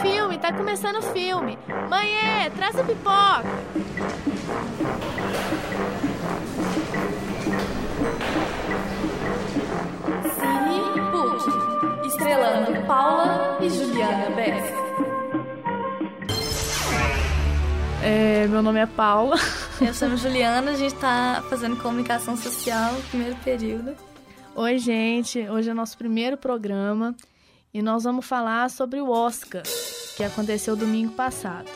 filme, tá começando o filme. Mãe, traz a pipoca. Cine Put, estrelando Paula e Juliana Bess. É, meu nome é Paula. Eu sou a Juliana, a gente tá fazendo comunicação social no primeiro período. Oi, gente. Hoje é nosso primeiro programa e nós vamos falar sobre o Oscar, que aconteceu domingo passado.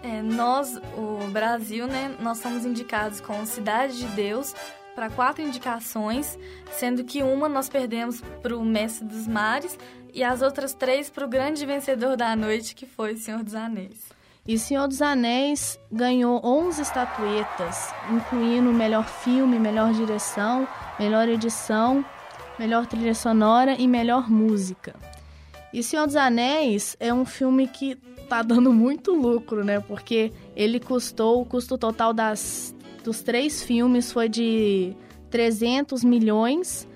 É, nós, o Brasil, né, nós somos indicados com Cidade de Deus para quatro indicações, sendo que uma nós perdemos para o Mestre dos Mares e as outras três para o grande vencedor da noite, que foi o Senhor dos Anéis. E Senhor dos Anéis ganhou 11 estatuetas, incluindo melhor filme, melhor direção, melhor edição, melhor trilha sonora e melhor música. E Senhor dos Anéis é um filme que tá dando muito lucro, né? Porque ele custou, o custo total das, dos três filmes foi de 300 milhões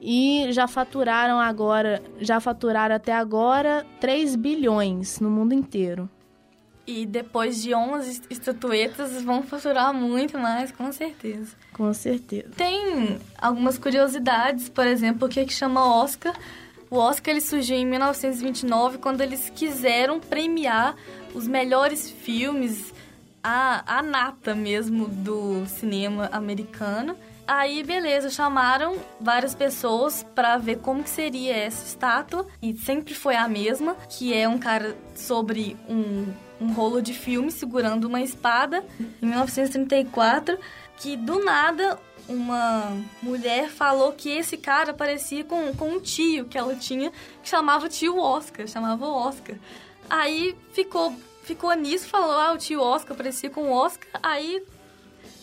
e já faturaram agora, já faturaram até agora 3 bilhões no mundo inteiro. E depois de 11 estatuetas, vão faturar muito mais, com certeza. Com certeza. Tem algumas curiosidades, por exemplo, o que, é que chama Oscar. O Oscar ele surgiu em 1929, quando eles quiseram premiar os melhores filmes, a, a nata mesmo do cinema americano. Aí, beleza, chamaram várias pessoas para ver como que seria essa estátua. E sempre foi a mesma, que é um cara sobre um um rolo de filme segurando uma espada em 1934, que do nada uma mulher falou que esse cara parecia com, com um tio que ela tinha, que chamava tio Oscar, chamava Oscar. Aí ficou, ficou nisso, falou, ah, o tio Oscar parecia com Oscar, aí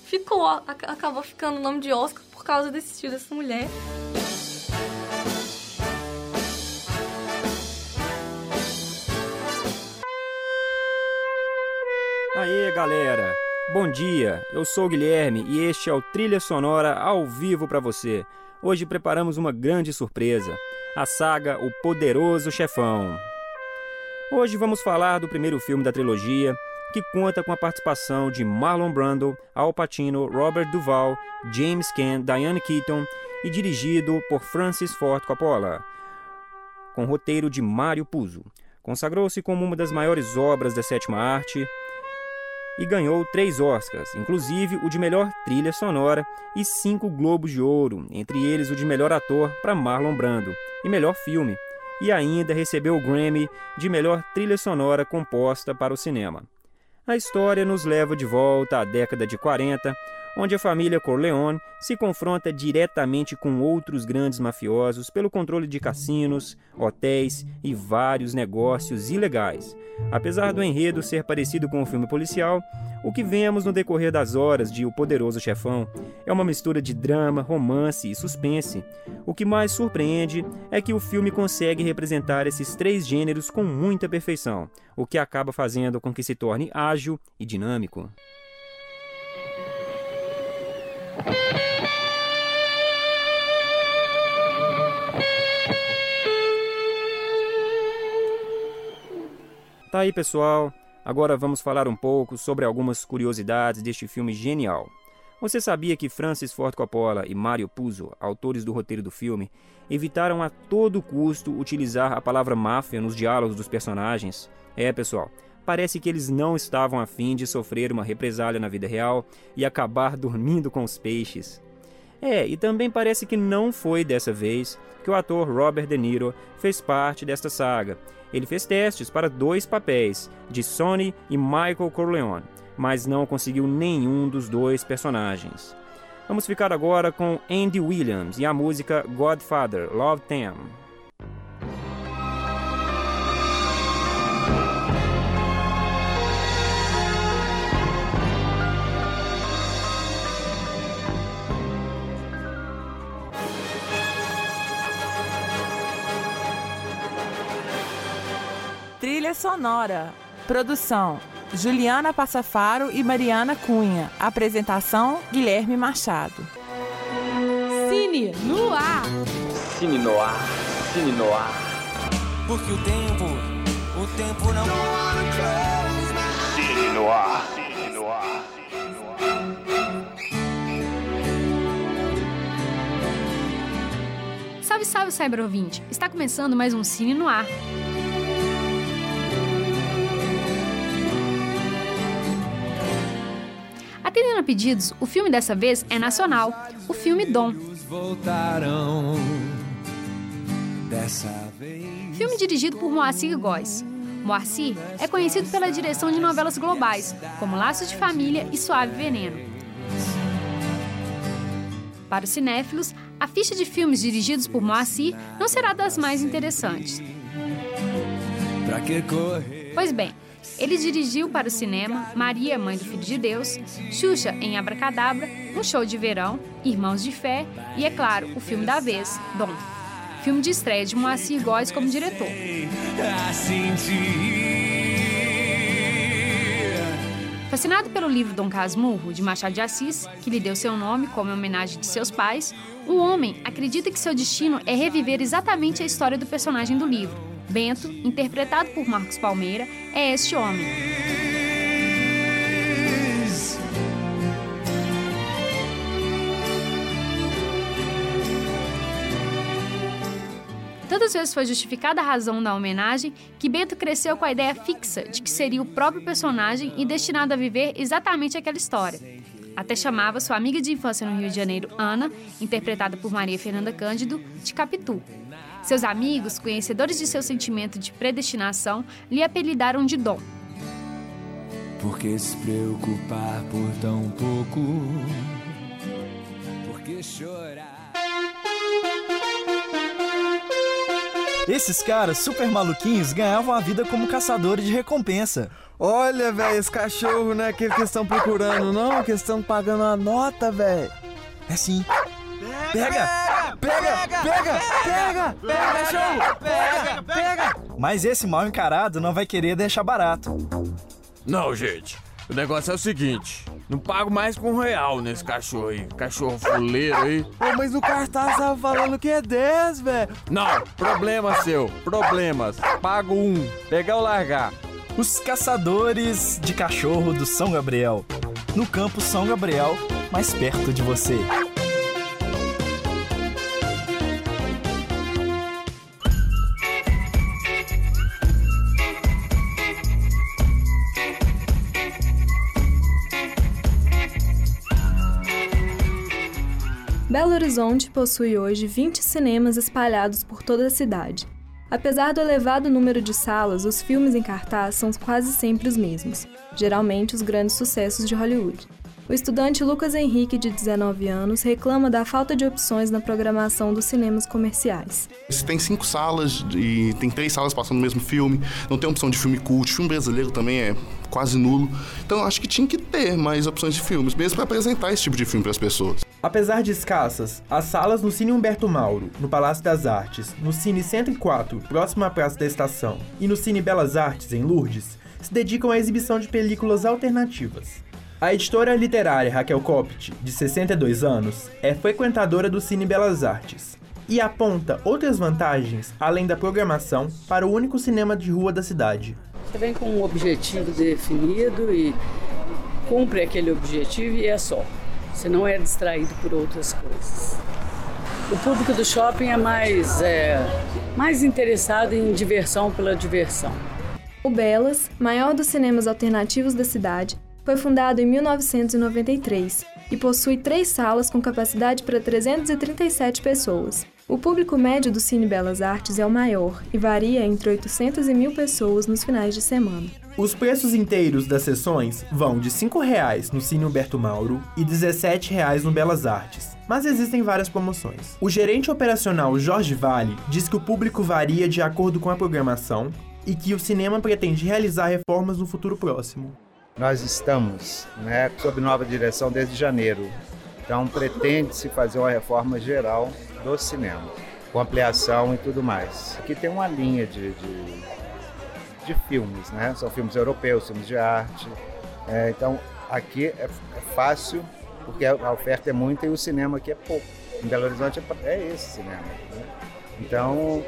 ficou, acabou ficando o nome de Oscar por causa desse tio dessa mulher. Aê, galera! Bom dia, eu sou o Guilherme e este é o Trilha Sonora ao vivo para você. Hoje preparamos uma grande surpresa, a saga O Poderoso Chefão. Hoje vamos falar do primeiro filme da trilogia, que conta com a participação de Marlon Brando, Al Pacino, Robert Duvall, James Caan, Diane Keaton e dirigido por Francis Ford Coppola, com roteiro de Mário Puzo. Consagrou-se como uma das maiores obras da sétima arte e ganhou três Oscars, inclusive o de melhor trilha sonora e cinco Globos de Ouro, entre eles o de melhor ator para Marlon Brando e melhor filme, e ainda recebeu o Grammy de melhor trilha sonora composta para o cinema. A história nos leva de volta à década de 40, onde a família Corleone se confronta diretamente com outros grandes mafiosos pelo controle de cassinos, hotéis e vários negócios ilegais. Apesar do enredo ser parecido com o filme policial, o que vemos no decorrer das horas de O Poderoso Chefão é uma mistura de drama, romance e suspense. O que mais surpreende é que o filme consegue representar esses três gêneros com muita perfeição, o que acaba fazendo com que se torne ágil e dinâmico. Tá aí, pessoal. Agora vamos falar um pouco sobre algumas curiosidades deste filme genial. Você sabia que Francis Ford Coppola e Mario Puzo, autores do roteiro do filme, evitaram a todo custo utilizar a palavra máfia nos diálogos dos personagens? É, pessoal, parece que eles não estavam afim de sofrer uma represália na vida real e acabar dormindo com os peixes. É, e também parece que não foi dessa vez que o ator Robert De Niro fez parte desta saga. Ele fez testes para dois papéis, de Sonny e Michael Corleone, mas não conseguiu nenhum dos dois personagens. Vamos ficar agora com Andy Williams e a música Godfather, Love Them. Trilha sonora. Produção: Juliana Passafaro e Mariana Cunha. Apresentação: Guilherme Machado. Cine no ar. Cine no ar. Cine no ar. Porque o tempo, o tempo não. Cine no ar. Cine no ar. Salve, salve, Cyber ouvinte! Está começando mais um Cine no ar. Atendendo a pedidos, o filme dessa vez é nacional, o filme Dom. Filme dirigido por Moacir Góes. Moacir é conhecido pela direção de novelas globais, como Laços de Família e Suave Veneno. Para os cinéfilos, a ficha de filmes dirigidos por Moacir não será das mais interessantes. Pois bem, ele dirigiu para o cinema Maria, Mãe do Filho de Deus, Xuxa em Abracadabra, Um Show de Verão, Irmãos de Fé e, é claro, o filme da vez, Dom. Filme de estreia de Moacir Góes como diretor. Fascinado pelo livro Dom Casmurro, de Machado de Assis, que lhe deu seu nome como homenagem de seus pais, o homem acredita que seu destino é reviver exatamente a história do personagem do livro. Bento, interpretado por Marcos Palmeira, é este homem. Tantas vezes foi justificada a razão da homenagem que Bento cresceu com a ideia fixa de que seria o próprio personagem e destinado a viver exatamente aquela história. Até chamava sua amiga de infância no Rio de Janeiro, Ana, interpretada por Maria Fernanda Cândido, de Capitu. Seus amigos, conhecedores de seu sentimento de predestinação, lhe apelidaram de Dom. Por que se preocupar por tão pouco? Por que chorar? Esses caras super maluquinhos ganhavam a vida como caçadores de recompensa. Olha, velho, esse cachorro não é aquele que estão procurando, não, que estão pagando a nota, velho. É sim. Pega! Pega, pega, pega, pega, cachorro, pega, pega. Mas esse mal encarado não vai querer deixar barato. Não, gente. O negócio é o seguinte: não pago mais com um real nesse cachorro aí. Cachorro fuleiro aí. Pô, mas o cartaz tava falando que é 10, velho. Não, problema seu. Problemas. Pago um. Pegar ou largar. Os caçadores de cachorro do São Gabriel. No campo São Gabriel, mais perto de você. Horizonte possui hoje 20 cinemas espalhados por toda a cidade. Apesar do elevado número de salas, os filmes em cartaz são quase sempre os mesmos, geralmente os grandes sucessos de Hollywood. O estudante Lucas Henrique, de 19 anos, reclama da falta de opções na programação dos cinemas comerciais. Se tem cinco salas e tem três salas passando o mesmo filme, não tem opção de filme cult, filme brasileiro também é quase nulo. Então acho que tinha que ter mais opções de filmes, mesmo para apresentar esse tipo de filme para as pessoas. Apesar de escassas, as salas no Cine Humberto Mauro, no Palácio das Artes, no Cine 104, próximo à Praça da Estação, e no Cine Belas Artes, em Lourdes, se dedicam à exibição de películas alternativas. A editora literária Raquel Copt, de 62 anos, é frequentadora do Cine Belas Artes e aponta outras vantagens, além da programação, para o único cinema de rua da cidade. Você vem com um objetivo definido e cumpre aquele objetivo e é só. Você não é distraído por outras coisas. O público do shopping é mais, é, mais interessado em diversão pela diversão. O Belas, maior dos cinemas alternativos da cidade, foi fundado em 1993 e possui três salas com capacidade para 337 pessoas. O público médio do Cine Belas Artes é o maior e varia entre 800 e 1.000 pessoas nos finais de semana. Os preços inteiros das sessões vão de R$ 5,00 no Cine Humberto Mauro e R$ 17,00 no Belas Artes. Mas existem várias promoções. O gerente operacional Jorge Vale diz que o público varia de acordo com a programação e que o cinema pretende realizar reformas no futuro próximo. Nós estamos né, sob nova direção desde janeiro. Então pretende-se fazer uma reforma geral do cinema, com ampliação e tudo mais. Aqui tem uma linha de, de, de filmes, né? São filmes europeus, filmes de arte. É, então aqui é, é, fácil, porque a oferta é muita e o cinema aqui é pouco. Em Belo Horizonte é, é esse cinema. Né? Então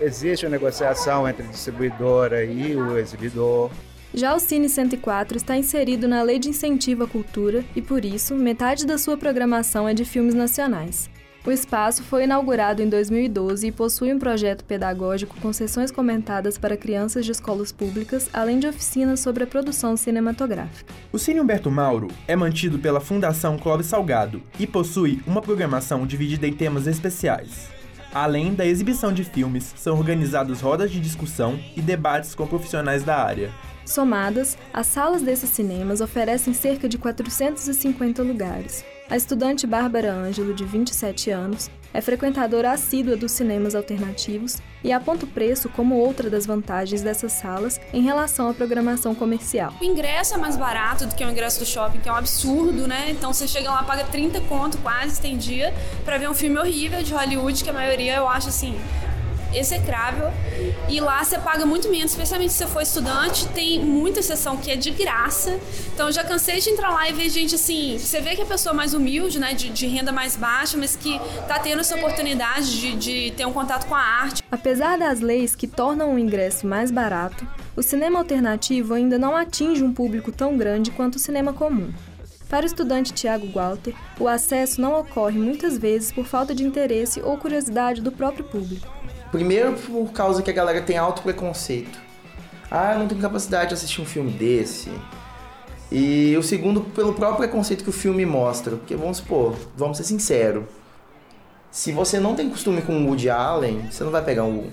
existe uma negociação entre a distribuidora e o exibidor. Já o Cine 104 está inserido na Lei de Incentivo à Cultura e, por isso, metade da sua programação é de filmes nacionais. O espaço foi inaugurado em 2012 e possui um projeto pedagógico com sessões comentadas para crianças de escolas públicas, além de oficinas sobre a produção cinematográfica. O Cine Humberto Mauro é mantido pela Fundação Clóvis Salgado e possui uma programação dividida em temas especiais. Além da exibição de filmes, são organizadas rodas de discussão e debates com profissionais da área. Somadas, as salas desses cinemas oferecem cerca de 450 lugares, a estudante Bárbara Ângelo, de 27 anos, é frequentadora assídua dos cinemas alternativos e aponta o preço como outra das vantagens dessas salas em relação à programação comercial. O ingresso é mais barato do que o ingresso do shopping, que é um absurdo, né? Então você chega lá, paga 30 conto quase, tem dia, para ver um filme horrível de Hollywood, que a maioria eu acho assim, execrável. E lá você paga muito menos, especialmente se você for estudante. Tem muita sessão que é de graça. Então eu já cansei de entrar lá e ver gente assim. Você vê que a pessoa mais humilde, né, de, de renda mais baixa, mas que tá tendo essa oportunidade de, de ter um contato com a arte. Apesar das leis que tornam o ingresso mais barato, o cinema alternativo ainda não atinge um público tão grande quanto o cinema comum. Para o estudante Tiago Walter, o acesso não ocorre muitas vezes por falta de interesse ou curiosidade do próprio público. Primeiro por causa que a galera tem alto preconceito. Ah, eu não tenho capacidade de assistir um filme desse. E o segundo pelo próprio preconceito que o filme mostra. Porque vamos supor, vamos ser sinceros. Se você não tem costume com o Woody Allen, você não vai pegar o.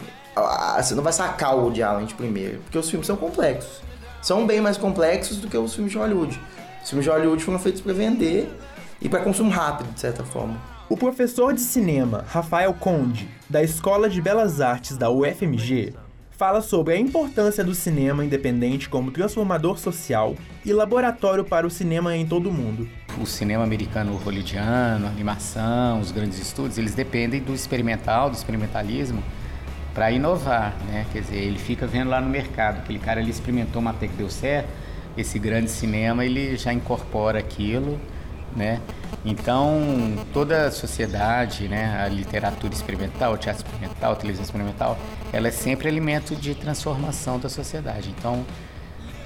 Você não vai sacar o Woody Allen de primeiro. Porque os filmes são complexos. São bem mais complexos do que os filmes de Hollywood. Os filmes de Hollywood foram feitos para vender e para consumo rápido, de certa forma. O professor de cinema Rafael Conde, da Escola de Belas Artes da UFMG, fala sobre a importância do cinema independente como transformador social e laboratório para o cinema em todo o mundo. O cinema americano hollywoodiano, animação, os grandes estúdios, eles dependem do experimental, do experimentalismo para inovar, né? Quer dizer, ele fica vendo lá no mercado, aquele cara ali experimentou uma até que deu certo, esse grande cinema ele já incorpora aquilo né? Então, toda a sociedade, né, a literatura experimental, o teatro experimental, a televisão experimental, ela é sempre alimento de transformação da sociedade. Então,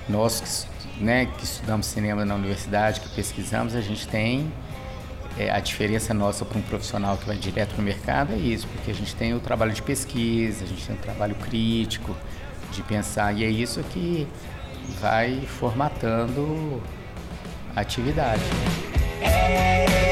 nós né, que estudamos cinema na universidade, que pesquisamos, a gente tem é, a diferença nossa para um profissional que vai direto para o mercado é isso, porque a gente tem o trabalho de pesquisa, a gente tem o trabalho crítico, de pensar, e é isso que vai formatando a atividade. Hey.